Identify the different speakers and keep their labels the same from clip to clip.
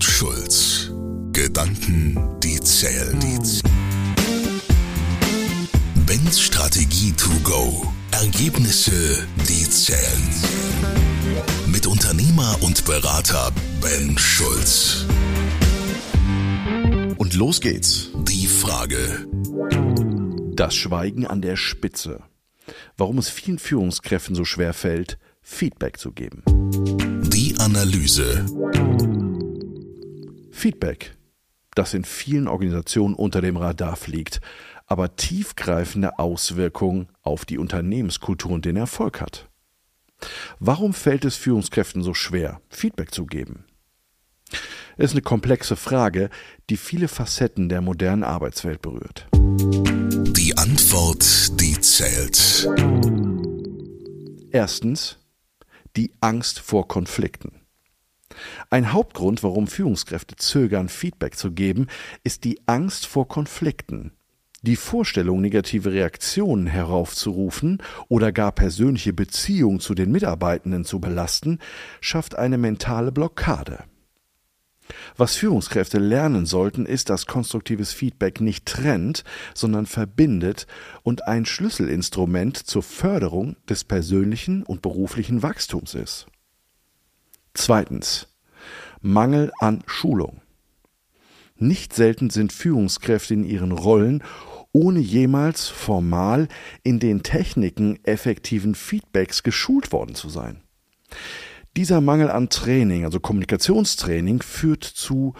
Speaker 1: Ben Schulz. Gedanken, die zählen. Bens Strategie to go. Ergebnisse, die zählen. Mit Unternehmer und Berater Ben Schulz.
Speaker 2: Und los geht's.
Speaker 1: Die Frage.
Speaker 2: Das Schweigen an der Spitze. Warum es vielen Führungskräften so schwer fällt, Feedback zu geben.
Speaker 1: Die Analyse.
Speaker 2: Feedback, das in vielen Organisationen unter dem Radar fliegt, aber tiefgreifende Auswirkungen auf die Unternehmenskultur und den Erfolg hat. Warum fällt es Führungskräften so schwer, Feedback zu geben? Es ist eine komplexe Frage, die viele Facetten der modernen Arbeitswelt berührt.
Speaker 1: Die Antwort, die zählt.
Speaker 2: Erstens die Angst vor Konflikten. Ein Hauptgrund, warum Führungskräfte zögern, Feedback zu geben, ist die Angst vor Konflikten. Die Vorstellung, negative Reaktionen heraufzurufen oder gar persönliche Beziehungen zu den Mitarbeitenden zu belasten, schafft eine mentale Blockade. Was Führungskräfte lernen sollten, ist, dass konstruktives Feedback nicht trennt, sondern verbindet und ein Schlüsselinstrument zur Förderung des persönlichen und beruflichen Wachstums ist. Zweitens. Mangel an Schulung. Nicht selten sind Führungskräfte in ihren Rollen ohne jemals formal in den Techniken effektiven Feedbacks geschult worden zu sein. Dieser Mangel an Training, also Kommunikationstraining, führt zu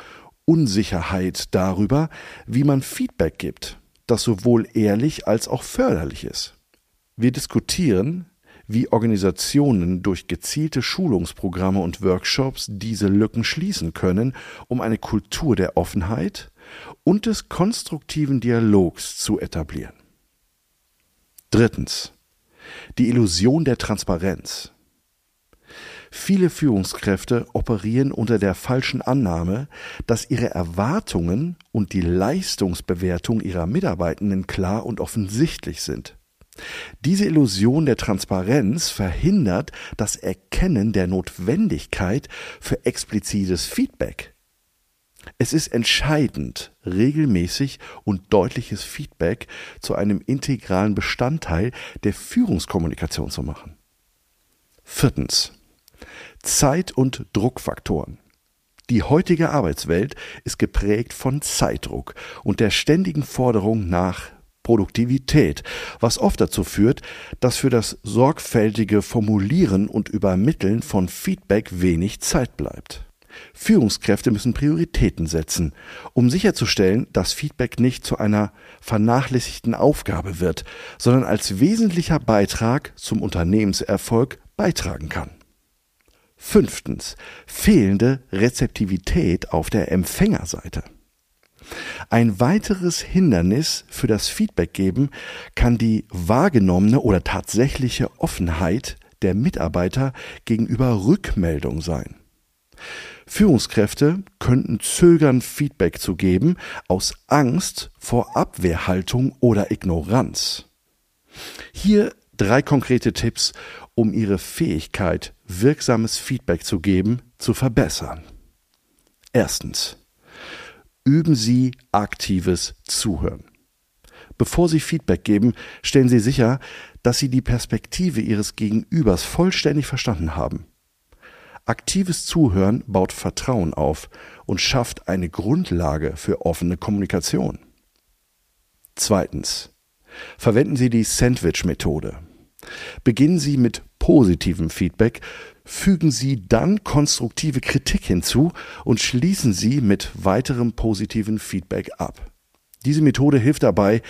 Speaker 2: Unsicherheit darüber, wie man Feedback gibt, das sowohl ehrlich als auch förderlich ist. Wir diskutieren, wie Organisationen durch gezielte Schulungsprogramme und Workshops diese Lücken schließen können, um eine Kultur der Offenheit und des konstruktiven Dialogs zu etablieren. Drittens. Die Illusion der Transparenz. Viele Führungskräfte operieren unter der falschen Annahme, dass ihre Erwartungen und die Leistungsbewertung ihrer Mitarbeitenden klar und offensichtlich sind. Diese Illusion der Transparenz verhindert das Erkennen der Notwendigkeit für explizites Feedback. Es ist entscheidend, regelmäßig und deutliches Feedback zu einem integralen Bestandteil der Führungskommunikation zu machen. Viertens. Zeit- und Druckfaktoren. Die heutige Arbeitswelt ist geprägt von Zeitdruck und der ständigen Forderung nach Produktivität, was oft dazu führt, dass für das sorgfältige Formulieren und Übermitteln von Feedback wenig Zeit bleibt. Führungskräfte müssen Prioritäten setzen, um sicherzustellen, dass Feedback nicht zu einer vernachlässigten Aufgabe wird, sondern als wesentlicher Beitrag zum Unternehmenserfolg beitragen kann. Fünftens. Fehlende Rezeptivität auf der Empfängerseite. Ein weiteres Hindernis für das Feedback geben kann die wahrgenommene oder tatsächliche Offenheit der Mitarbeiter gegenüber Rückmeldung sein. Führungskräfte könnten zögern, Feedback zu geben, aus Angst vor Abwehrhaltung oder Ignoranz. Hier drei konkrete Tipps, um ihre Fähigkeit, wirksames Feedback zu geben, zu verbessern. Erstens. Üben Sie aktives Zuhören. Bevor Sie Feedback geben, stellen Sie sicher, dass Sie die Perspektive Ihres Gegenübers vollständig verstanden haben. Aktives Zuhören baut Vertrauen auf und schafft eine Grundlage für offene Kommunikation. Zweitens. Verwenden Sie die Sandwich-Methode. Beginnen Sie mit positivem Feedback, fügen Sie dann konstruktive Kritik hinzu und schließen Sie mit weiterem positiven Feedback ab. Diese Methode hilft dabei,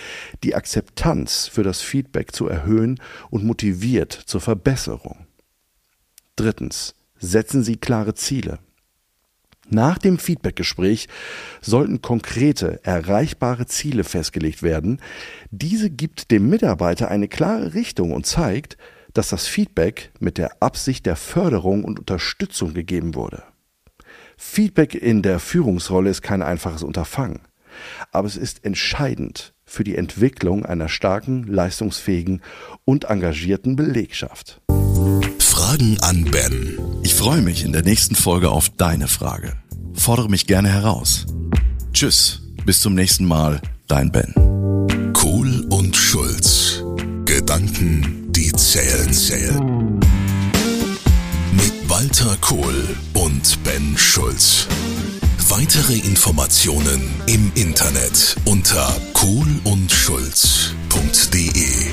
Speaker 2: die Akzeptanz für das Feedback zu erhöhen und motiviert zur Verbesserung. Drittens. Setzen Sie klare Ziele. Nach dem Feedbackgespräch sollten konkrete, erreichbare Ziele festgelegt werden. Diese gibt dem Mitarbeiter eine klare Richtung und zeigt, dass das Feedback mit der Absicht der Förderung und Unterstützung gegeben wurde. Feedback in der Führungsrolle ist kein einfaches Unterfangen, aber es ist entscheidend für die Entwicklung einer starken, leistungsfähigen und engagierten Belegschaft.
Speaker 1: Fragen an Ben.
Speaker 2: Ich freue mich in der nächsten Folge auf deine Frage. Fordere mich gerne heraus. Tschüss, bis zum nächsten Mal, dein Ben.
Speaker 1: Sale. Sale. Mit Walter Kohl und Ben Schulz. Weitere Informationen im Internet unter kohlundschulz.de.